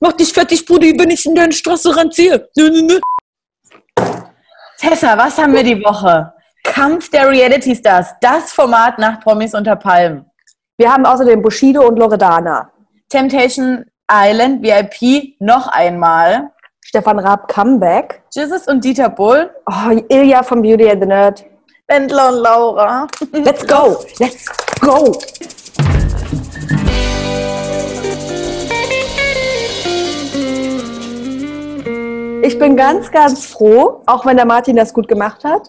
Mach dich fertig, Brudi, wenn ich in deine Straße ranziehe. Nö, nö, nö. Tessa, was haben wir die Woche? Kampf der Reality Stars, das Format nach Promis unter Palmen. Wir haben außerdem Bushido und Loredana. Temptation Island VIP noch einmal. Stefan Raab Comeback. Jesus und Dieter Bull. Oh, Ilja von Beauty and the Nerd. Wendler und Laura. Let's go! Let's go! Ich bin ganz, ganz froh, auch wenn der Martin das gut gemacht hat,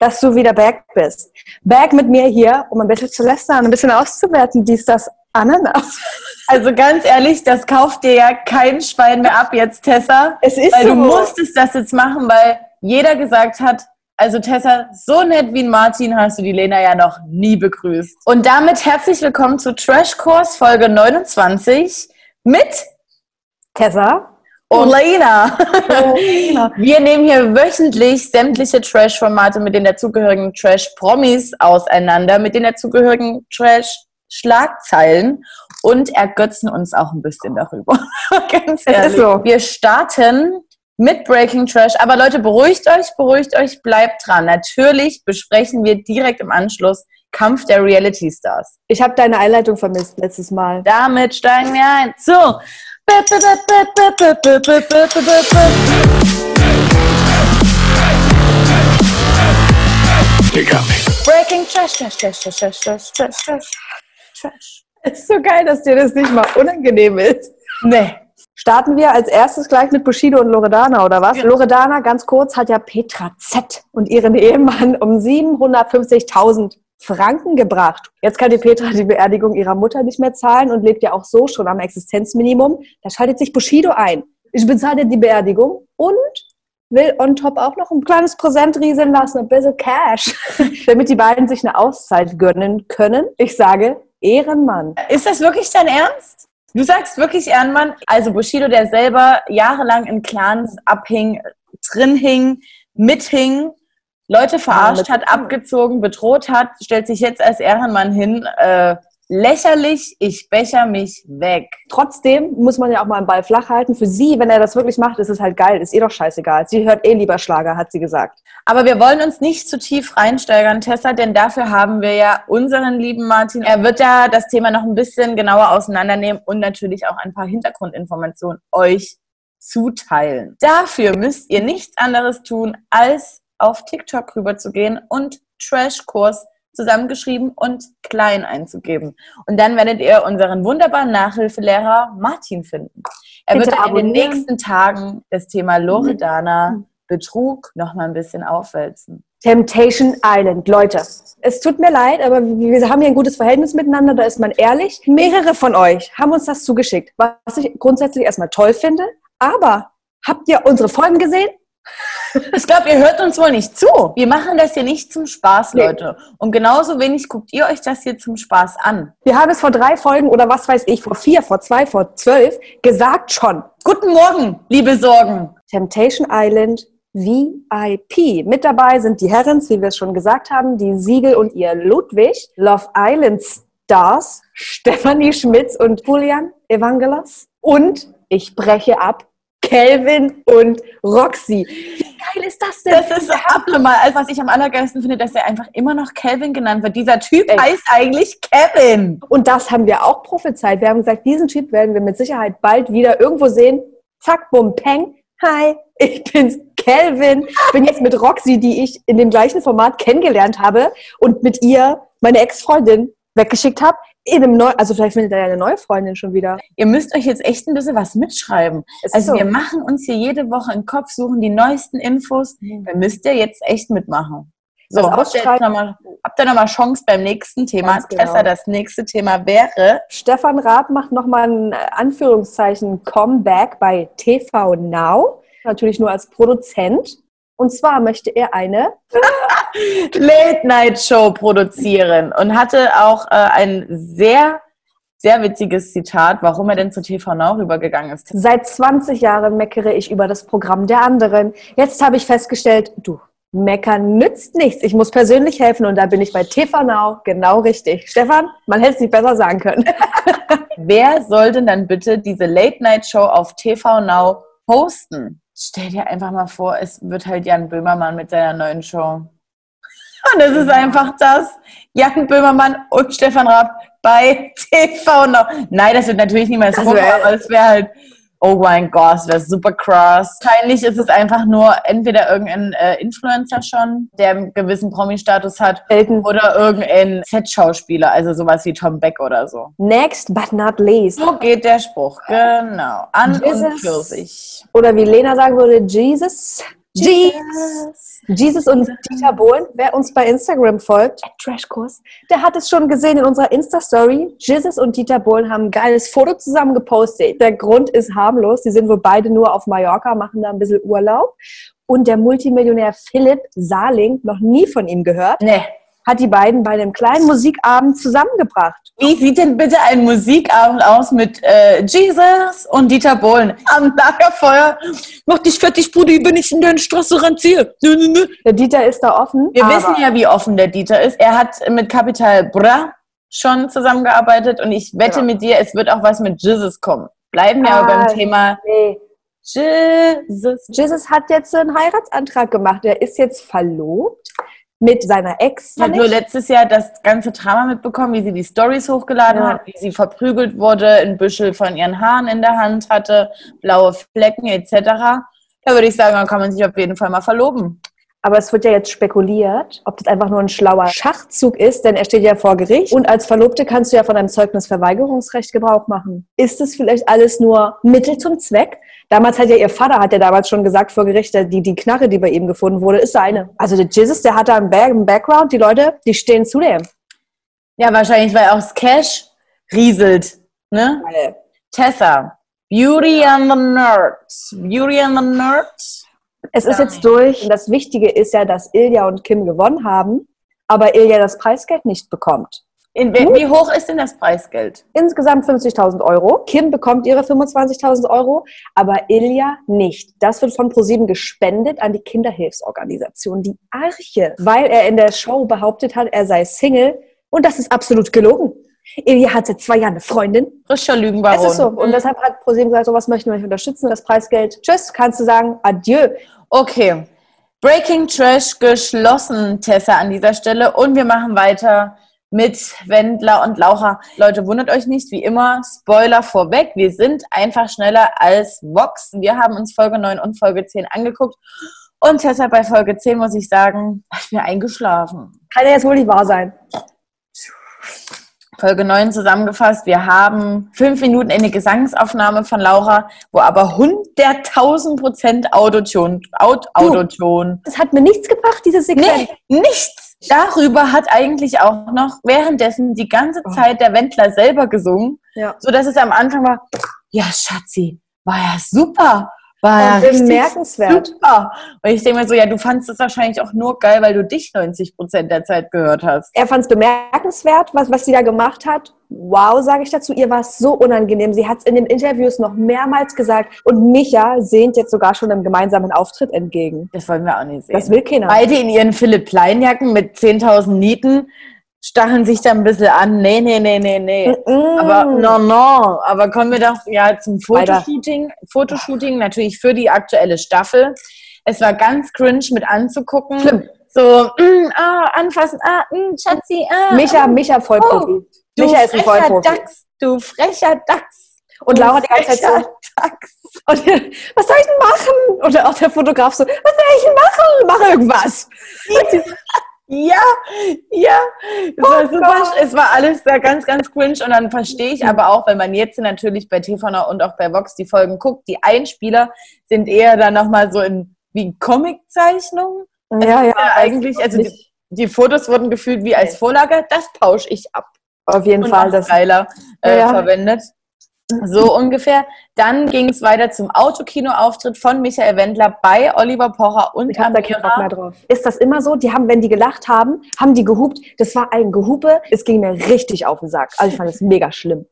dass du wieder back bist. Back mit mir hier, um ein bisschen zu lästern, ein bisschen auszuwerten, dies, das, Ananas. Also ganz ehrlich, das kauft dir ja kein Schwein mehr ab jetzt, Tessa. Es ist weil so. du musstest das jetzt machen, weil jeder gesagt hat, also Tessa, so nett wie ein Martin hast du die Lena ja noch nie begrüßt. Und damit herzlich willkommen zu Trash Course Folge 29 mit Tessa. Und Lena. Wir nehmen hier wöchentlich sämtliche Trash-Formate mit den dazugehörigen Trash-Promis auseinander, mit den dazugehörigen Trash-Schlagzeilen und ergötzen uns auch ein bisschen darüber. Ganz ist ehrlich. so. Wir starten mit Breaking Trash. Aber Leute, beruhigt euch, beruhigt euch, bleibt dran. Natürlich besprechen wir direkt im Anschluss Kampf der Reality Stars. Ich habe deine Einleitung vermisst letztes Mal. Damit steigen wir ein. So. You got me. Breaking Trash, Trash, Trash, Trash, Trash, Trash, Trash, Trash, Trash. Es ist so geil, dass dir das nicht mal unangenehm ist. Nee. Starten wir als erstes gleich mit Bushido und Loredana, oder was? Ja. Loredana, ganz kurz, hat ja Petra Z und ihren Ehemann um 750.000 Franken gebracht. Jetzt kann die Petra die Beerdigung ihrer Mutter nicht mehr zahlen und lebt ja auch so schon am Existenzminimum. Da schaltet sich Bushido ein. Ich bezahle die Beerdigung und will on top auch noch ein kleines Präsent rieseln lassen, ein bisschen Cash, damit die beiden sich eine Auszeit gönnen können. Ich sage, Ehrenmann. Ist das wirklich dein Ernst? Du sagst wirklich Ehrenmann? Also Bushido, der selber jahrelang in Clans abhing, drin hing, mithing, Leute verarscht hat, abgezogen, bedroht hat, stellt sich jetzt als Ehrenmann hin. Äh, lächerlich, ich becher mich weg. Trotzdem muss man ja auch mal einen Ball flach halten. Für sie, wenn er das wirklich macht, ist es halt geil. Ist ihr doch scheißegal. Sie hört eh lieber Schlager, hat sie gesagt. Aber wir wollen uns nicht zu tief reinsteigern, Tessa, denn dafür haben wir ja unseren lieben Martin. Er wird ja das Thema noch ein bisschen genauer auseinandernehmen und natürlich auch ein paar Hintergrundinformationen euch zuteilen. Dafür müsst ihr nichts anderes tun, als auf TikTok rüberzugehen und Trashkurs zusammengeschrieben und klein einzugeben. Und dann werdet ihr unseren wunderbaren Nachhilfelehrer Martin finden. Er Bitte wird in den nächsten Tagen das Thema Loredana Betrug noch mal ein bisschen aufwälzen. Temptation Island. Leute, es tut mir leid, aber wir haben hier ein gutes Verhältnis miteinander, da ist man ehrlich. Mehrere von euch haben uns das zugeschickt, was ich grundsätzlich erstmal toll finde. Aber habt ihr unsere Folgen gesehen? Ich glaube, ihr hört uns wohl nicht zu. Wir machen das hier nicht zum Spaß, Nee. Leute. Und genauso wenig guckt ihr euch das hier zum Spaß an. Wir haben es vor drei Folgen oder was weiß ich, vor vier, vor zwei, vor zwölf gesagt schon. Guten Morgen, liebe Sorgen. Temptation Island VIP. Mit dabei sind die Herrens, wie wir es schon gesagt haben, die Siegel und ihr Ludwig, Love Island Stars, Stephanie Schmitz und Julian Evangelos und ich breche ab, Kelvin und Roxy. Wie geil ist das denn? Das ist abnormal. Also, was ich am allergeilsten finde, dass er einfach immer noch Calvin genannt wird. Dieser Typ Ey. heißt eigentlich Kevin. Und das haben wir auch prophezeit. Wir haben gesagt, diesen Typ werden wir mit Sicherheit bald wieder irgendwo sehen. Zack, bum, peng. Hi, ich bin's, Kelvin. Bin jetzt mit Roxy, die ich in dem gleichen Format kennengelernt habe und mit ihr meine Ex-Freundin weggeschickt habe. Einem neu, also vielleicht findet er ja eine neue Freundin schon wieder. Ihr müsst euch jetzt echt ein bisschen was mitschreiben. Ist Also so. wir machen uns hier jede Woche einen Kopf, suchen die neuesten Infos. Da müsst ihr jetzt echt mitmachen. So, Das habt ihr, noch mal, habt ihr noch mal Chance beim nächsten Thema? Genau. Tessa, das nächste Thema wäre Stefan Raab macht nochmal ein äh, Anführungszeichen Comeback bei TV Now. Natürlich nur als Produzent. Und zwar möchte er eine Late-Night-Show produzieren und hatte auch äh, ein sehr, sehr witziges Zitat, warum er denn zu TV Now rübergegangen ist. Seit 20 Jahren meckere ich über das Programm der anderen. Jetzt habe ich festgestellt, du, Meckern nützt nichts. Ich muss persönlich helfen und da bin ich bei TV Now genau richtig. Stefan, man hätte es nicht besser sagen können. Wer soll denn dann bitte diese Late-Night-Show auf TV Now hosten? Stell dir einfach mal vor, es wird halt Jan Böhmermann mit seiner neuen Show. Und es ist einfach das. Jan Böhmermann und Stefan Raab bei TV Now. Nein, das wird natürlich niemals wär- aber es wäre halt, oh mein Gott, das wäre super krass. Wahrscheinlich ist es einfach nur entweder irgendein äh, Influencer schon, der einen gewissen Promi-Status hat, Elton. oder irgendein Set-Schauspieler, also sowas wie Tom Beck oder so. Next but not least. So geht der Spruch, genau. An und Jesus. für sich. Oder wie Lena sagen würde, Jesus. Jesus. Jesus und Dieter Bohlen, wer uns bei Instagram folgt, Trashkurs, der hat es schon gesehen in unserer Insta-Story. Jesus und Dieter Bohlen haben ein geiles Foto zusammen gepostet. Der Grund ist harmlos. Die sind wohl beide nur auf Mallorca, machen da ein bisschen Urlaub. Und der Multimillionär Philipp Saling, noch nie von ihm gehört, Nee. Hat die beiden bei einem kleinen Musikabend zusammengebracht. Wie sieht denn bitte ein Musikabend aus mit äh, Jesus und Dieter Bohlen am Lagerfeuer? Mach dich fertig, Bruder, ich bin nicht in deine Straße ranziehe. Der Dieter ist da offen. Wir aber wissen ja, wie offen der Dieter ist. Er hat mit Capital Bra schon zusammengearbeitet und ich wette Ja. mit dir, es wird auch was mit Jesus kommen. Bleiben wir aber Ah, beim Thema Nee. Jesus. Jesus hat jetzt einen Heiratsantrag gemacht. Er ist jetzt verlobt mit seiner Ex. Ich habe nur letztes Jahr das ganze Drama mitbekommen, wie sie die Stories hochgeladen Ja. hat, wie sie verprügelt wurde, ein Büschel von ihren Haaren in der Hand hatte, blaue Flecken etc. Da würde ich sagen, da kann man sich auf jeden Fall mal verloben. Aber es wird ja jetzt spekuliert, ob das einfach nur ein schlauer Schachzug ist, denn er steht ja vor Gericht. Und als Verlobte kannst du ja von einem Zeugnisverweigerungsrecht Gebrauch machen. Ist es vielleicht alles nur Mittel zum Zweck? Damals hat ja ihr Vater, hat ja damals schon gesagt vor Gericht, die, die Knarre, die bei ihm gefunden wurde, ist seine. Also der Jesus, der hat da einen, Back, einen Background, die Leute, die stehen zu dem. Ja, wahrscheinlich, weil auch das Cash rieselt. Ne? Tessa, Beauty and the Nerd. Beauty and the Nerd. Es ist jetzt durch. Und das Wichtige ist ja, dass Ilja und Kim gewonnen haben, aber Ilja das Preisgeld nicht bekommt. In, wie wie hoch ist denn das Preisgeld? Insgesamt 50.000 Euro. Kim bekommt ihre 25.000 Euro, aber Ilja nicht. Das wird von ProSieben gespendet an die Kinderhilfsorganisation, die Arche, weil er in der Show behauptet hat, er sei Single. Und das ist absolut gelogen. Ilja hat seit zwei Jahren eine Freundin. Frischer Lügenbaron. Es ist so. Und deshalb hat ProSieben gesagt, sowas möchten wir nicht unterstützen. Das Preisgeld, tschüss, kannst du sagen, adieu. Okay. Breaking Trash geschlossen, Tessa, an dieser Stelle. Und wir machen weiter mit Wendler und Laucher. Leute, wundert euch nicht, wie immer, Spoiler vorweg. Wir sind einfach schneller als Vox. Wir haben uns Folge 9 und Folge 10 angeguckt. Und Tessa, bei Folge 10 muss ich sagen, ich bin eingeschlafen. Kann ja jetzt wohl nicht wahr sein. Folge 9 zusammengefasst. Wir haben fünf Minuten eine Gesangsaufnahme von Laura, wo aber 100.000 Prozent Autoton, Aut, Autoton. Das hat mir nichts gebracht, diese Sequenz. Nee, nichts. Darüber hat eigentlich auch noch währenddessen die ganze Zeit der Wendler selber gesungen, Ja. so dass es am Anfang war, ja Schatzi, war ja super, war ja bemerkenswert. super. Und ich denke mir so, ja, du fandst es wahrscheinlich auch nur geil, weil du dich 90 Prozent der Zeit gehört hast. Er fand es bemerkenswert, was, was sie da gemacht hat. Wow, sage ich dazu. Ihr war es so unangenehm. Sie hat es in den Interviews noch mehrmals gesagt. Und Micha sehnt jetzt sogar schon einem gemeinsamen Auftritt entgegen. Das wollen wir auch nicht sehen. Das will keiner. Beide in ihren Philipp Plein-Jacken mit 10.000 Nieten stacheln sich da ein bisschen an. Nee, nee, nee, nee, nee. Mm. Aber no, no. Aber kommen wir doch ja zum. Fotoshooting. Fotoshooting natürlich für die aktuelle Staffel. Es war ganz cringe mit anzugucken. Schlimm. So, mm, ah, anfassen, ah, mm, Schatzi, ah. Micha, ah. Micha Vollprofi. du Micha ist ein frecher Vollprofi. Dachs, du frecher Dachs. Und Laura die ganze Zeit so, Dachs. und, was soll ich denn machen? Und auch der Fotograf so, was soll ich denn machen? Mach irgendwas. Ja, ja, es war Oh super, Gott. es war alles da ganz, ganz cringe und dann verstehe ich aber auch, wenn man jetzt natürlich bei TV und auch bei Vox die Folgen guckt, die Einspieler sind eher dann nochmal so in wie Comic-Zeichnungen. Ja, ja. Ja, eigentlich, also die, die Fotos wurden gefühlt wie als Vorlage, das tausche ich ab auf jeden und Fall. Das, Styler äh, Ja, ja. verwendet. So ungefähr. Dann ging es weiter zum Autokino-Auftritt von Michael Wendler bei Oliver Pocher und Ich habe da keinen Bock mehr Amira. drauf. Ist das immer so? Die haben, wenn die gelacht haben, haben die gehupt. Das war ein Gehupe. Es ging mir richtig auf den Sack. Also ich fand es mega schlimm.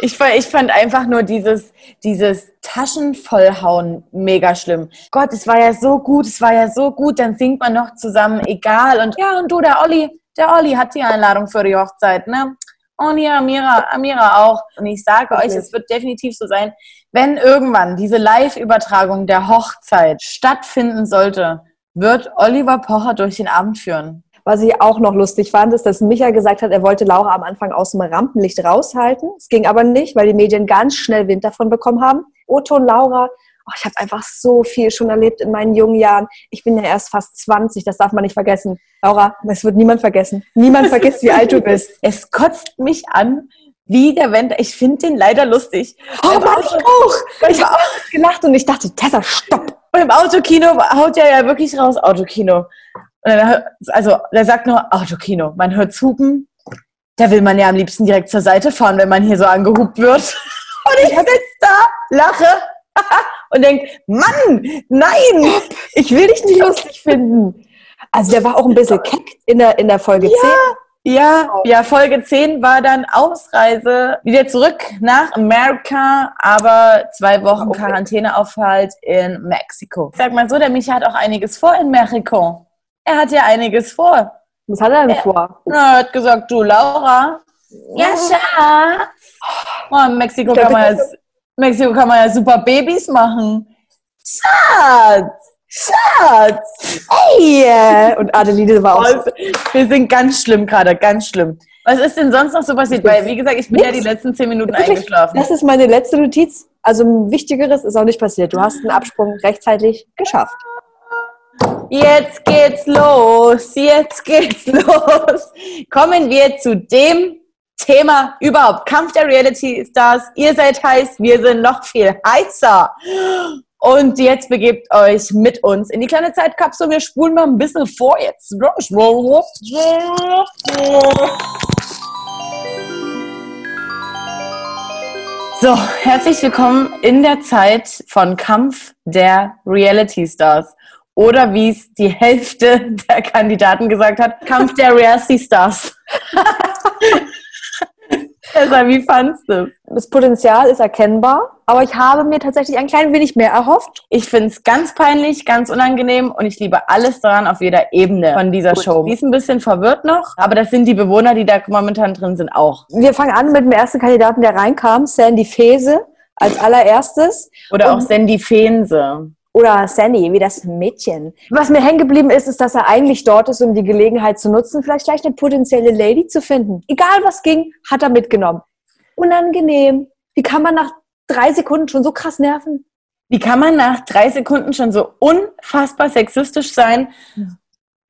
Ich fand, ich fand einfach nur dieses, dieses Taschenvollhauen mega schlimm. Gott, es war ja so gut, es war ja so gut, dann singt man noch zusammen, egal. Und ja, und du, der Olli, der Olli hat die Einladung für die Hochzeit, ne? Und ja, Amira, Amira auch. Und ich sage euch, es wird definitiv so sein, wenn irgendwann diese Live-Übertragung der Hochzeit stattfinden sollte, wird Oliver Pocher durch den Abend führen. Was ich auch noch lustig fand, ist, dass Micha gesagt hat, er wollte Laura am Anfang aus dem Rampenlicht raushalten. Es ging aber nicht, weil die Medien ganz schnell Wind davon bekommen haben. Oton Laura, oh, ich habe einfach so viel schon erlebt in meinen jungen Jahren. Ich bin ja erst fast 20, das darf man nicht vergessen. Laura, es wird niemand vergessen. Niemand vergisst, wie alt du bist. Es kotzt mich an, wie der Wendler. Ich finde den leider lustig. Oh Beim Mann, ich Auto- auch! Ich habe gelacht und ich dachte, Tessa, stopp! beim Autokino haut er ja wirklich raus, Autokino. Und dann, also, der sagt nur Autokino. Man hört hupen. Da will man ja am liebsten direkt zur Seite fahren, wenn man hier so angehupt wird. Und ich sitze da, lache und denke, Mann, nein! Ich will dich nicht lustig finden. Also der war auch ein bisschen keck in der, in der Folge 10. Ja, ja, Folge 10 war dann Ausreise, wieder zurück nach Amerika, aber zwei Wochen Okay. Quarantäneaufhalt in Mexiko. Sag mal so, der Micha hat auch einiges vor in Mexiko. Er hat ja einiges vor. Was hat er denn vor? Na, er hat gesagt, du Laura. Ja, Schatz. Oh, in Mexiko kann, man ja, Mexiko kann man ja super Babys machen. Schatz. Schatz. Hey! Und Adeline war auch wir sind ganz schlimm gerade, ganz schlimm. Was ist denn sonst noch so passiert? Weil, wie gesagt, ich bin ja die letzten zehn Minuten Wirklich? eingeschlafen. Das ist meine letzte Notiz. Also ein Wichtigeres ist auch nicht passiert. Du hast einen Absprung rechtzeitig geschafft. Jetzt geht's los, jetzt geht's los. Kommen wir zu dem Thema überhaupt. Kampf der Reality Stars. Ihr seid heiß, wir sind noch viel heißer. Und jetzt begebt euch mit uns in die kleine Zeitkapsel. Wir spulen mal ein bisschen vor jetzt. So, herzlich willkommen in der Zeit von Kampf der Reality Stars. Oder wie es die Hälfte der Kandidaten gesagt hat, Kampf der Reality Stars. Tessa, wie fandst du? Das Potenzial ist erkennbar, aber ich habe mir tatsächlich ein klein wenig mehr erhofft. Ich finde es ganz peinlich, ganz unangenehm und ich liebe alles daran auf jeder Ebene von dieser Gut. Show. Die ist ein bisschen verwirrt noch, aber das sind die Bewohner, die da momentan drin sind, auch. Wir fangen an mit dem ersten Kandidaten, der reinkam, Sandy Fese als allererstes. Oder auch Und- Sandy Feense. Oder Sandy, wie das Mädchen. Was mir hängen geblieben ist, ist, dass er eigentlich dort ist, um die Gelegenheit zu nutzen, vielleicht gleich eine potenzielle Lady zu finden. Egal was ging, hat er mitgenommen. Unangenehm. Wie kann man nach drei Sekunden schon so krass nerven? Wie kann man nach drei Sekunden schon so unfassbar sexistisch sein?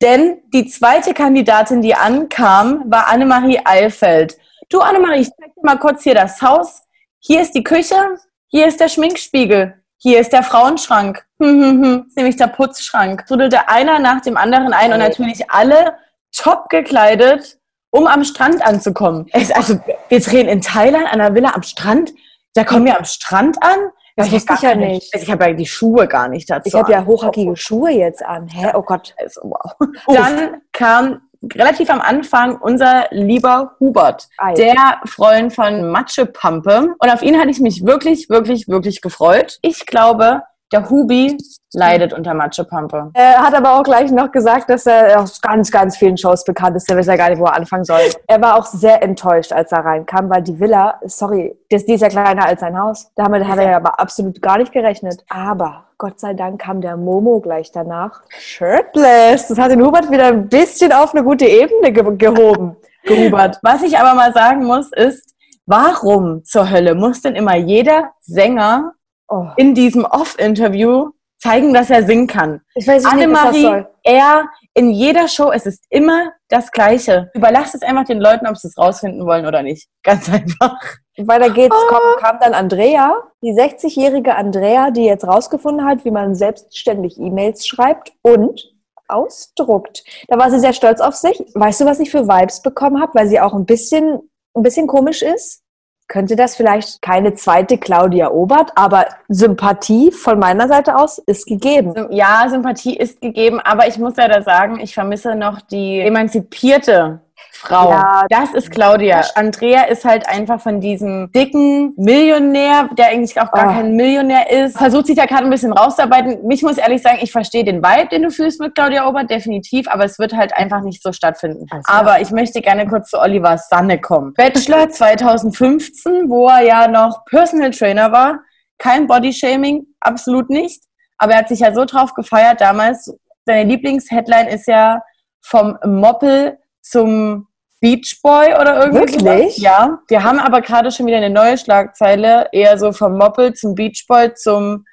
Denn die zweite Kandidatin, die ankam, war Annemarie Eilfeld. Du, Annemarie, ich zeig dir mal kurz hier das Haus. Hier ist die Küche, hier ist der Schminkspiegel, hier ist der Frauenschrank. Hm, hm, hm, ist nämlich der Putzschrank. Trudelte einer nach dem anderen ein und natürlich alle top gekleidet, um am Strand anzukommen. Es, also, wir drehen in Thailand an einer Villa am Strand. Da kommen wir am Strand an. Das wusste ich ja nicht. Ich habe ja die Schuhe gar nicht dazu. Ich habe ja hochhackige Schuhe jetzt an. Hä? Oh Gott. Also, wow. Dann kam relativ am Anfang unser lieber Hubert, Ei. der Freund von Matschepampe. Und auf ihn hatte ich mich wirklich, wirklich, wirklich gefreut. Ich glaube, der Hubi leidet unter Matschepampe. Er hat aber auch gleich noch gesagt, dass er aus ganz, ganz vielen Shows bekannt ist. Der weiß ja gar nicht, wo er anfangen soll. Er war auch sehr enttäuscht, als er reinkam, weil die Villa, sorry, das, die ist ja kleiner als sein Haus. Damit hat er ja aber absolut gar nicht gerechnet. Aber Gott sei Dank kam der Momo gleich danach. Shirtless. Das hat den Hubert wieder ein bisschen auf eine gute Ebene ge gehoben. Gehubert. Was ich aber mal sagen muss, ist, warum zur Hölle muss denn immer jeder Sänger Oh. in diesem Off-Interview zeigen, dass er singen kann? Ich weiß nicht, was das Annemarie, soll. er, in jeder Show, es ist immer das Gleiche. Überlasst es einfach den Leuten, ob sie es rausfinden wollen oder nicht. Ganz einfach. Weiter geht's, komm, kam dann Andrea, die 60-jährige Andrea, die jetzt rausgefunden hat, wie man selbstständig E-Mails schreibt und ausdruckt. Da war sie sehr stolz auf sich. Weißt du, was ich für Vibes bekommen habe, weil sie auch ein bisschen, ein bisschen komisch ist? Könnte das vielleicht keine zweite Claudia Obert, aber Sympathie von meiner Seite aus ist gegeben. Ja, Sympathie ist gegeben, aber ich muss leider sagen, ich vermisse noch die emanzipierte Frau. Ja. das ist Claudia. Andrea ist halt einfach von diesem dicken Millionär, der eigentlich auch gar Oh. kein Millionär ist, versucht sich da gerade ein bisschen rauszuarbeiten. Ich muss ehrlich sagen, ich verstehe den Vibe, den du fühlst mit Claudia Obert, definitiv, aber es wird halt einfach nicht so stattfinden. Also, aber ich möchte gerne kurz zu Oliver Sanne kommen. Bachelor 2015, wo er ja noch Personal Trainer war. Kein Bodyshaming, absolut nicht. Aber er hat sich ja so drauf gefeiert damals. Seine Lieblingsheadline ist ja vom Moppel zum Beach Boy oder irgendwie. Wirklich? Ja. Wir haben aber gerade schon wieder eine neue Schlagzeile, eher so vom Moppel zum Beach Boy zum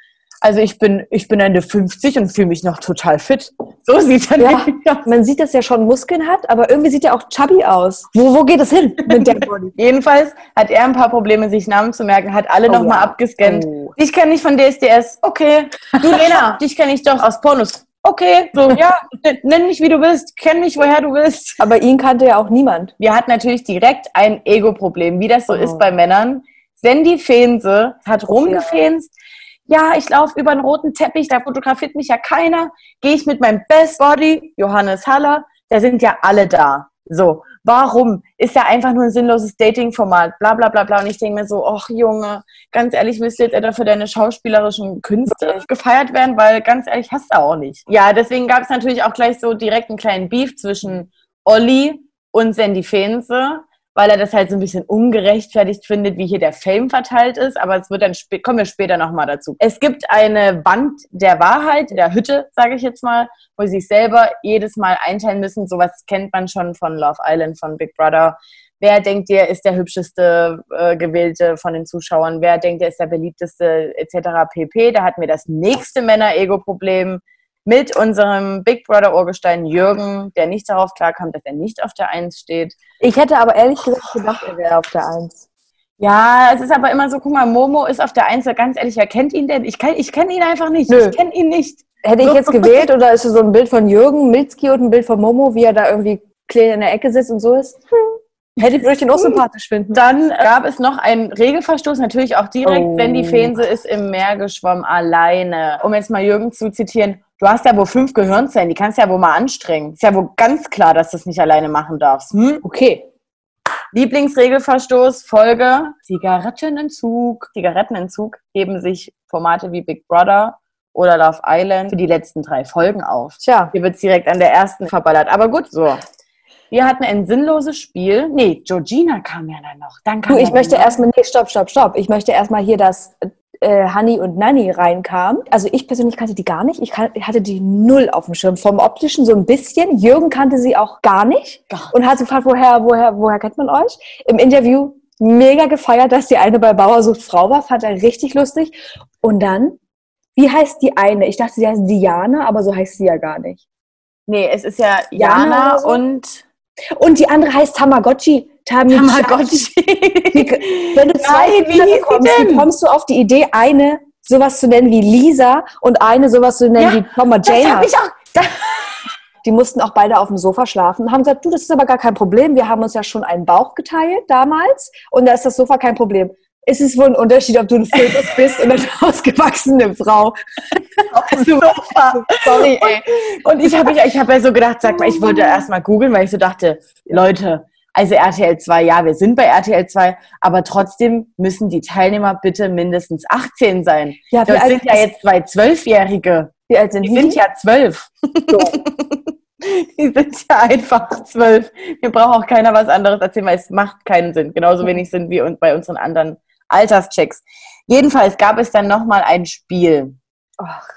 also ich bin, ich bin Ende 50 und fühle mich noch total fit. So sieht er Ja. aus. Man sieht, dass er schon Muskeln hat, aber irgendwie sieht er auch chubby aus. Wo, wo geht es hin mit der Body? Jedenfalls hat er ein paar Probleme, sich Namen zu merken, hat alle Oh nochmal ja. abgescannt. Oh. Dich kenne ich von DSDS. Okay. Du, Lena, dich kenne ich doch aus Pornos. Okay. So, ja, nenn mich wie du willst. Kenn mich, woher du willst. Aber ihn kannte ja auch niemand. Wir hatten natürlich direkt ein Ego-Problem, wie das so Oh. ist bei Männern. Sandy Feense hat rumgefeenst. Ja, ich laufe über einen roten Teppich, da fotografiert mich ja keiner. Gehe ich mit meinem Best Body, Johannes Haller, da sind ja alle da. So, warum? Ist ja einfach nur ein sinnloses Dating-Format, bla bla bla bla. Und ich denke mir so, ach Junge, ganz ehrlich, willst du jetzt etwa für deine schauspielerischen Künste gefeiert werden? Weil ganz ehrlich, hast du auch nicht. Ja, deswegen gab es natürlich auch gleich so direkt einen kleinen Beef zwischen Olli und Sandy Feense, weil er das halt so ein bisschen ungerechtfertigt findet, wie hier der Fame verteilt ist. Aber es wird dann kommen wir später nochmal dazu. Es gibt eine Wand der Wahrheit, der Hütte, sage ich jetzt mal, wo sie sich selber jedes Mal einteilen müssen. Sowas kennt man schon von Love Island, von Big Brother. Wer denkt ihr ist der hübscheste äh, Gewählte von den Zuschauern? Wer denkt ihr ist der beliebteste etc. pp. Da hatten wir das nächste Männer-Ego-Problem mit unserem Big Brother Urgestein Jürgen, der nicht darauf klarkam, dass er nicht auf der Eins steht. Ich hätte aber ehrlich gesagt gedacht, er wäre auf der Eins. Ja, es ist aber immer so, guck mal, Momo ist auf der Eins, ganz ehrlich, wer kennt ihn denn? Ich, kenn- ich kenne ihn einfach nicht. Nö. Ich kenne ihn nicht. Hätte ich jetzt gewählt oder ist es so ein Bild von Jürgen Milzki und ein Bild von Momo, wie er da irgendwie klein in der Ecke sitzt und so ist? Hm. Hätte ich, den auch sympathisch finden. Dann gab es noch einen Regelverstoß, natürlich auch direkt, Oh. wenn die Feense ist im Meer geschwommen, alleine. Um jetzt mal Jürgen zu zitieren, du hast ja wohl fünf Gehirnzellen, die kannst du ja wohl mal anstrengen. Ist ja wohl ganz klar, dass du es nicht alleine machen darfst. Hm? Okay. Lieblingsregelverstoß, Folge, Zigarettenentzug. Zigarettenentzug heben sich Formate wie Big Brother oder Love Island für die letzten drei Folgen auf. Tja, Hier wird direkt an der ersten verballert. Aber gut, so. Wir hatten ein sinnloses Spiel. Nee, Georgina kam ja dann noch. Dann kam du, ich möchte die- erstmal, nee, stopp, stopp, stopp. Ich möchte erstmal hier, dass äh, Honey und Nanny reinkamen. Also ich persönlich kannte die gar nicht. Ich, kan ich hatte die null auf dem Schirm. Vom Optischen so ein bisschen. Jürgen kannte sie auch gar nicht. Gar Und hat sie gefragt, woher, woher, woher kennt man euch? Im Interview mega gefeiert, dass die eine bei Bauer sucht Frau war. Fand er richtig lustig. Und dann, wie heißt die eine? Ich dachte, sie heißt Diana, aber so heißt sie ja gar nicht. Nee, es ist ja Jana Jana so? und Und die andere heißt Tamagotchi. Tamagotchi. Tamagotchi. Wenn du zwei Nein, Kinder bekommst, wie kommst du auf die Idee, eine sowas zu nennen wie Lisa und eine sowas zu nennen Ja, wie und Das Jane? hab hat? ich auch. Da, Die mussten auch beide auf dem Sofa schlafen. Haben gesagt, du, das ist aber gar kein Problem. Wir haben uns ja schon einen Bauch geteilt damals und da ist das Sofa kein Problem. Ist es wohl ein Unterschied, ob du ein Fötus bist oder eine ausgewachsene Frau? Also, Sorry, ey. Und ich habe ich hab ja so gedacht, sag mal, ich wollte erst mal googeln, weil ich so dachte, Leute, also RTL 2, ja, wir sind bei RTL 2, aber trotzdem müssen die Teilnehmer bitte mindestens 18 sein. Ja, wie Das sind ja jetzt zwei Zwölfjährige. wie alt sind Die die? sind ja zwölf. Die sind ja einfach zwölf. Mir braucht auch keiner was anderes erzählen, weil es macht keinen Sinn. Genauso wenig sind wir und bei unseren anderen Alterschecks. Jedenfalls gab es dann nochmal ein Spiel. Ach,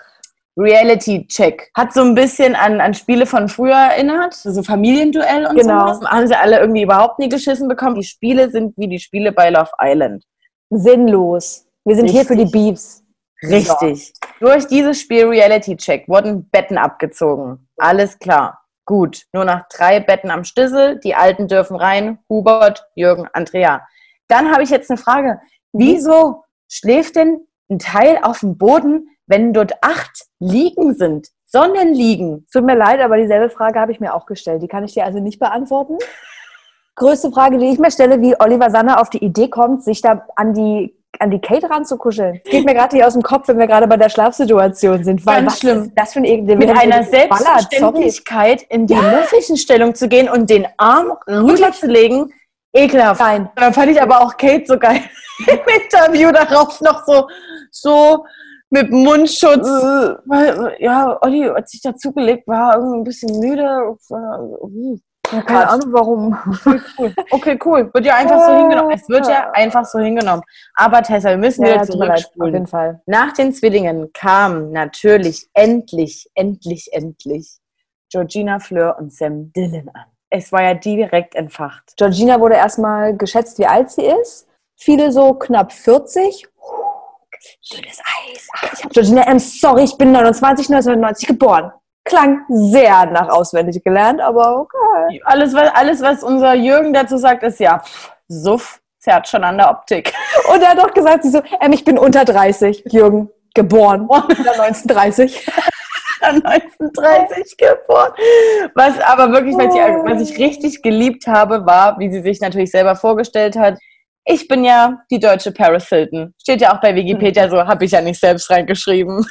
Reality Check. Hat so ein bisschen an, an Spiele von früher erinnert. So Familienduell und Genau. sowas. Haben sie alle irgendwie überhaupt nie geschissen bekommen. Die Spiele sind wie die Spiele bei Love Island. sinnlos. Wir sind hier für die Richtig. Beefs. Richtig. Durch dieses Spiel Reality Check wurden Betten abgezogen. Alles klar. Gut. Nur noch drei Betten am Stissel. Die Alten dürfen rein. Hubert, Jürgen, Andrea. Dann habe ich jetzt eine Frage. Wieso schläft denn ein Teil auf dem Boden, wenn dort acht Liegen sind? Sonnenliegen. Tut mir leid, aber dieselbe Frage habe ich mir auch gestellt. Die kann ich dir also nicht beantworten. größte Frage, die ich mir stelle, wie Oliver Sanner auf die Idee kommt, sich da an die an die Kate ranzukuscheln. Das geht mir gerade nicht aus dem Kopf, wenn wir gerade bei der Schlafsituation sind. Weil Ganz was schlimm. ist das für ein? Mit einer. Selbstverständlichkeit in die Muffelchenstellung zu gehen und den Arm rüberzulegen, ekelhaft. Nein. Dann fand ich aber auch Kate so geil im Interview darauf noch so, so mit Mundschutz. Weil, ja, Olli, als ich dazugelegt war, irgendwie ein bisschen müde. Uh, Ja, keine Ahnung warum. cool. Okay, cool. Wird ja einfach so hingenommen. Es wird ja einfach so hingenommen. Aber Tessa, wir müssen Ja, wieder leid, auf zurückspulen. jeden Fall. Nach den Zwillingen kamen natürlich endlich, endlich, endlich Georgina Fleur und Sam Dillon an. Es war ja direkt entfacht. Georgina wurde erstmal geschätzt, wie alt sie ist. Viele so knapp 40. Dünnes Eis. Ach, ich Georgina M. Sorry, ich bin 29, 1990 geboren. Klang sehr nach auswendig gelernt, aber okay. Alles, was, alles, was unser Jürgen dazu sagt, ist ja, pff, Suff zerrt schon an der Optik. Und er hat doch gesagt, sie so, ähm, ich bin unter 30, Jürgen, geboren. Unter 1930. 1930 geboren. Was aber wirklich, was ich, was ich richtig geliebt habe, war, wie sie sich natürlich selber vorgestellt hat. Ich bin ja die deutsche Paris Hilton. Steht ja auch bei Wikipedia so, habe ich ja nicht selbst reingeschrieben.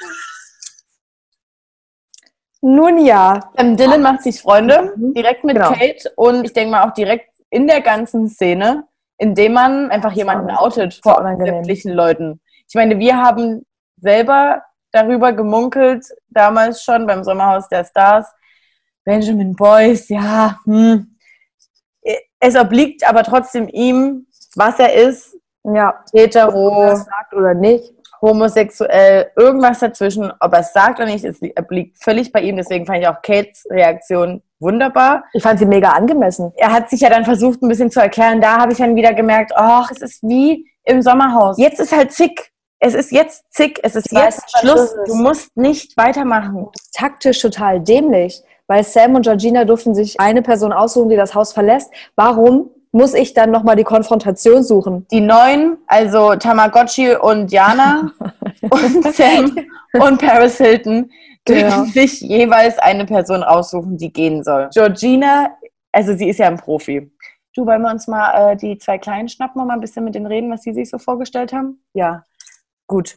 Nun ja. Ähm, Dylan macht sich Freunde, Mhm. direkt mit Genau. Kate und ich denke mal auch direkt in der ganzen Szene, indem man einfach jemanden outet vor sämtlichen Leuten. Ich meine, wir haben selber darüber gemunkelt, damals schon beim Sommerhaus der Stars. Benjamin Boyce, ja, hm. Es obliegt aber trotzdem ihm, was er ist, Ja. Hetero, er sagt oder nicht. homosexuell, irgendwas dazwischen, ob er es sagt oder nicht, es obliegt völlig bei ihm. Deswegen fand ich auch Kates Reaktion wunderbar. Ich fand sie mega angemessen. Er hat sich ja dann versucht, ein bisschen zu erklären. Da habe ich dann wieder gemerkt, ach, es ist wie im Sommerhaus. Jetzt ist halt zick. Es ist jetzt zick. Es ist Ich weiß, jetzt was Schluss. Schluss ist. Du musst nicht weitermachen. Taktisch total dämlich, weil Sam und Georgina durften sich eine Person aussuchen, die das Haus verlässt. Warum muss ich dann nochmal die Konfrontation suchen? Die neuen, also Tamagotchi und Jana und Sam und Paris Hilton, dürfen Ja. sich jeweils eine Person aussuchen, die gehen soll. Georgina, also sie ist ja ein Profi. Du, wollen wir uns mal äh, die zwei Kleinen schnappen und mal ein bisschen mit denen reden, was sie sich so vorgestellt haben? Ja, gut.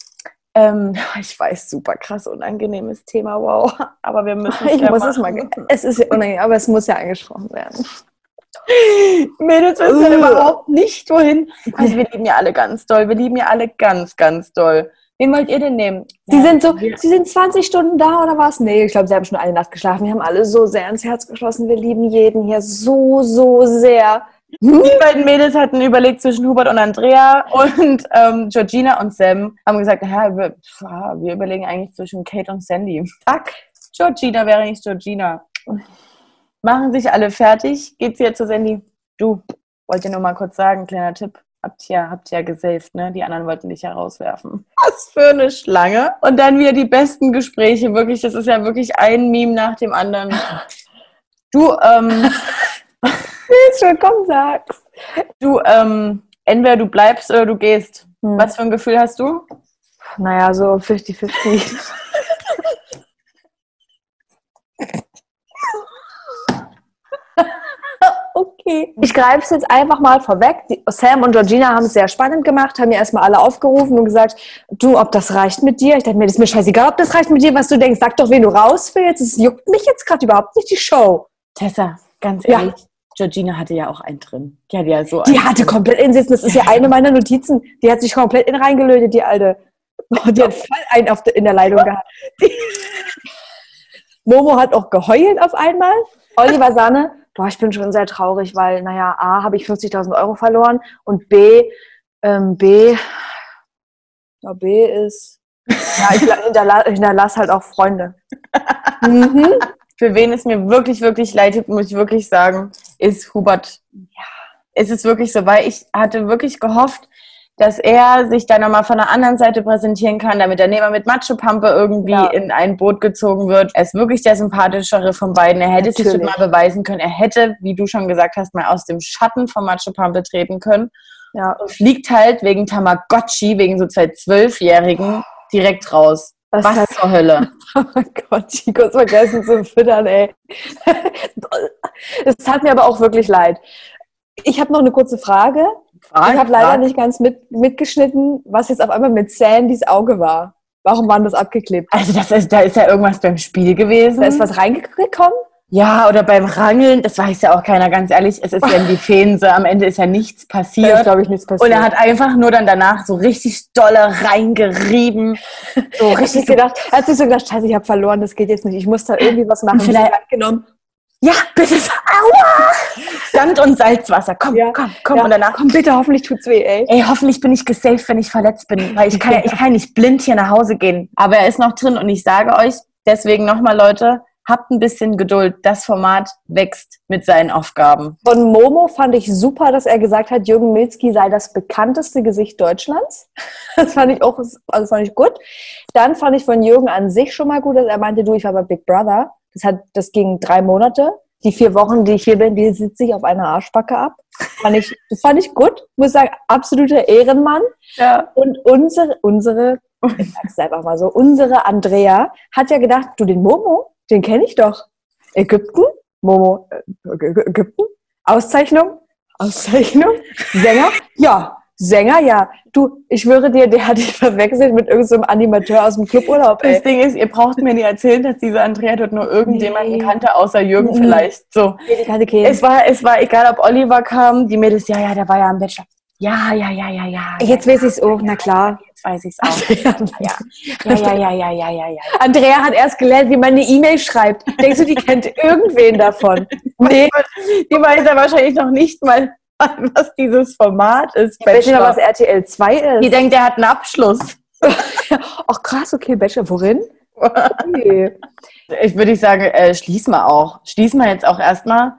Ähm, ich weiß, super krass, unangenehmes Thema, wow. Aber wir müssen Ich ja muss es mal. machen. Es ist ja unangenehm, aber es muss ja angesprochen werden. Mädels wissen ja überhaupt nicht, wohin. Also wir lieben ja alle ganz doll. Wir lieben ja alle ganz, ganz doll. Wen wollt ihr denn nehmen? Sie Ja, sind so, wir- sie sind 20 Stunden da oder was? Nee, ich glaube, sie haben schon eine Nacht geschlafen. Wir haben alle so sehr ins Herz geschlossen. Wir lieben jeden hier so, so sehr. Die beiden Mädels hatten überlegt zwischen Hubert und Andrea und ähm, Georgina und Sam haben gesagt, naja, wir, wir überlegen eigentlich zwischen Kate und Sandy. Fuck, Georgina wäre nicht Georgina. Machen sich alle fertig. Geht's jetzt zu Sandy? Du, wollt ihr nur mal kurz sagen, kleiner Tipp. Habt ihr, habt ihr ja gesaved, ne? Die anderen wollten dich ja rauswerfen. Was für eine Schlange. Und dann wieder die besten Gespräche. Wirklich, das ist ja wirklich ein Meme nach dem anderen. Du, ähm, Jetzt schon, komm, sag's. Du, ähm, entweder du bleibst oder du gehst. Hm. Was für ein Gefühl hast du? Naja, so 50-50. okay. Ich greife es jetzt einfach mal vorweg. Die, Sam und Georgina haben es sehr spannend gemacht, haben mir erstmal alle aufgerufen und gesagt, du, ob das reicht mit dir? Ich dachte mir, das ist mir scheißegal, ob das reicht mit dir, was du denkst. Sag doch, wen du raus willst. Es juckt mich jetzt gerade überhaupt nicht, die Show. Tessa, ganz Ja. ehrlich, Georgina hatte ja auch einen drin. Die hatte ja so Die hatte drin. komplett insitzen. Das ist ja eine meiner Notizen. Die hat sich komplett in reingelötet, die alte. Oh, die hat voll einen auf der, in der Leitung gehabt. Die Momo hat auch geheult auf einmal. Oliver Sahne, boah, ich bin schon sehr traurig, weil, naja, A, habe ich 50.000 Euro verloren und B, ähm, B, ja, B ist, ja, ich la- hinterla hinterlasse halt auch Freunde. Mhm. Für wen es mir wirklich, wirklich leid tut, muss ich wirklich sagen, ist Hubert. Ja, es ist wirklich so, weil ich hatte wirklich gehofft, dass er sich da nochmal von der anderen Seite präsentieren kann, damit er nicht mehr mit Macho Pampe irgendwie Ja. in ein Boot gezogen wird. Er ist wirklich der sympathischere von beiden. Er hätte sich Natürlich. mal beweisen können. Er hätte, wie du schon gesagt hast, mal aus dem Schatten von Macho Pampe treten können. Ja, und fliegt halt wegen Tamagotchi, wegen so zwei Zwölfjährigen, direkt raus. das Was ist halt, zur Hölle? oh Gott, ich kurz vergessen zu füttern, ey. Es tat mir aber auch wirklich leid. Ich habe noch eine kurze Frage. Frag, ich habe leider frag. nicht ganz mit, mitgeschnitten, was jetzt auf einmal mit Sandys Auge war. Warum war das abgeklebt? Also das ist, da ist ja irgendwas beim Spiel gewesen. Da ist was reingekommen? ja, oder beim Rangeln, das weiß ja auch keiner, ganz ehrlich. Es ist ja die Feense, am Ende ist ja nichts Da passiert. ist, glaube ich, nichts passiert. Und er hat einfach nur dann danach so richtig dolle reingerieben. So er hat richtig sich gedacht, er hat sich so gedacht, scheiße, ich habe verloren, das geht jetzt nicht. Ich muss da irgendwie was machen. Vielleicht- genommen. Ja, bitte. Aua! Sand und Salzwasser. Komm, Ja. komm, komm. Ja, Und danach, komm bitte, hoffentlich tut's weh, ey. ey, hoffentlich bin ich gesaved, wenn ich verletzt bin. Weil ich kann, ja- ich kann nicht blind hier nach Hause gehen. Aber er ist noch drin und ich sage euch, deswegen nochmal, Leute, habt ein bisschen Geduld. Das Format wächst mit seinen Aufgaben. Von Momo fand ich super, dass er gesagt hat, Jürgen Milzki sei das bekannteste Gesicht Deutschlands. Das fand ich auch, also fand ich gut. Dann fand ich von Jürgen an sich schon mal gut, dass er meinte, du, ich war bei Big Brother. Das hat, das ging drei Monate. Die vier Wochen, die ich hier bin, die sitze ich auf einer Arschbacke ab. Fand ich, das fand ich gut. Muss sagen, absoluter Ehrenmann. Ja. Und unsere, unsere, ich sag's einfach mal so, unsere Andrea hat ja gedacht, du, den Momo, den kenne ich doch. Ägypten? Momo, äh, Ägy- Ägypten? Auszeichnung? Auszeichnung? Sänger? Ja. Sänger, ja. Du, ich schwöre dir, der hat dich verwechselt mit irgendeinem Animateur aus dem Cluburlaub, Das. Ding ist, ihr braucht mir nicht erzählen, dass diese Andrea dort nur irgendjemanden Nee. kannte, außer Jürgen Mhm. vielleicht. So. Die kannte keinen. Es war, es war egal, ob Oliver kam, die Mädels, ja, ja, der war ja am Bachelor. Ja, ja, ja, ja, ja. Jetzt weiß ich's auch, na klar. Jetzt weiß ich's auch. Ja, ja, ja, ja, ja, ja, ja, ja. Andrea hat erst gelernt, wie man eine E-Mail schreibt. Denkst du, die kennt irgendwen davon? Nee. Die weiß ja wahrscheinlich noch nicht mal, was dieses Format ist. Bachelor, was RTL 2 ist. Die denkt, der hat einen Abschluss. Ach krass, okay, Bachelor, worin? Okay. Ich würde sagen, äh, schließen wir auch. Schließen wir jetzt auch erstmal,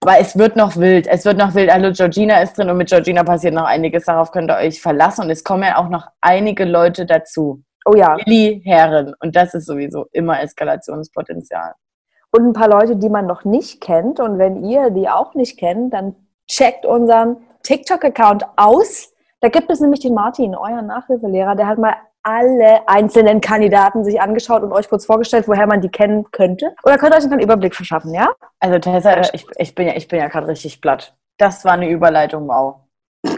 weil es wird noch wild. Es wird noch wild. Hallo, Georgina ist drin und mit Georgina passiert noch einiges. Darauf könnt ihr euch verlassen. Und es kommen ja auch noch einige Leute dazu. Oh ja. Willi Herren. Und das ist sowieso immer Eskalationspotenzial. Und ein paar Leute, die man noch nicht kennt. Und wenn ihr die auch nicht kennt, dann checkt unseren TikTok-Account aus. Da gibt es nämlich den Martin, euren Nachhilfelehrer, der hat mal alle einzelnen Kandidaten sich angeschaut und euch kurz vorgestellt, woher man die kennen könnte. Oder könnt ihr euch einen Überblick verschaffen, ja? Also Tessa, ich, ich bin ja, ich bin ja gerade richtig platt. Das war eine Überleitung, wow.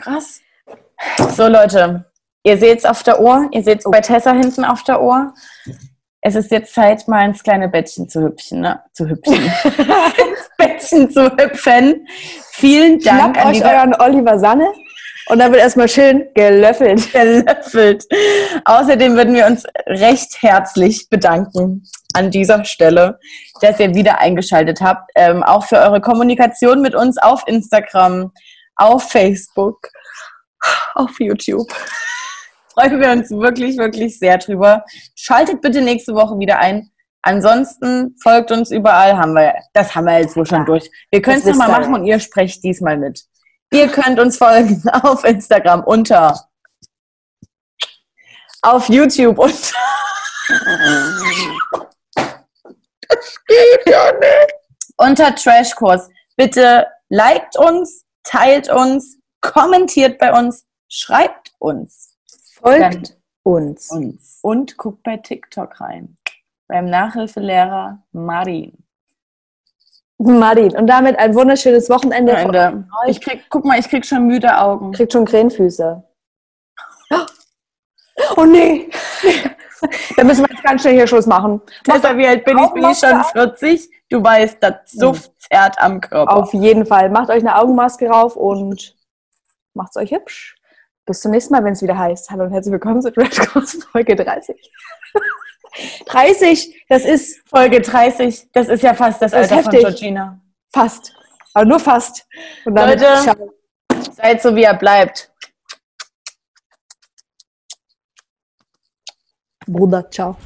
Krass. So Leute, ihr seht es auf der Uhr, ihr seht es bei Tessa hinten auf der Uhr. Es ist jetzt Zeit, mal ins kleine Bettchen zu hüpfen, ne? Zu hüpfen. ins Bettchen zu hüpfen. Vielen Dank Schnappt an euch euren Oliver Sanne und dann wird erstmal schön gelöffelt. gelöffelt. Außerdem würden wir uns recht herzlich bedanken an dieser Stelle, dass ihr wieder eingeschaltet habt. Ähm, auch für eure Kommunikation mit uns auf Instagram, auf Facebook, auf YouTube. Freuen wir uns wirklich, wirklich sehr drüber. Schaltet bitte nächste Woche wieder ein. Ansonsten folgt uns überall, haben wir, das haben wir jetzt wohl schon durch. Wir können es nochmal machen und ihr sprecht diesmal mit. Ihr könnt uns folgen auf Instagram unter auf YouTube unter das geht ja nicht. unter Trashkurs. Bitte liked uns, teilt uns, kommentiert bei uns, schreibt uns Folgt uns. uns und guckt bei TikTok rein. Beim Nachhilfelehrer Marin. Martin. Und damit ein wunderschönes Wochenende. Ende. Ich krieg, guck mal, ich krieg schon müde Augen. Kriegt schon Krähenfüße. Oh nee. Dann müssen wir jetzt ganz schnell hier Schluss machen. Tessa, wie alt bin ich? Bin ich schon Augenmaske 40? Du weißt, das Suft zerrt am Körper. Auf jeden Fall. Macht euch eine Augenmaske rauf und macht's euch hübsch. Bis zum nächsten Mal, wenn es wieder heißt. Hallo und herzlich willkommen zu Red Cross Folge 30. 30, das ist Folge 30, das ist ja fast das, Das ist Alter von. Georgina. fast. Aber nur fast. Und dann Leute. ciao. Seid so, wie er bleibt. Bruder, ciao.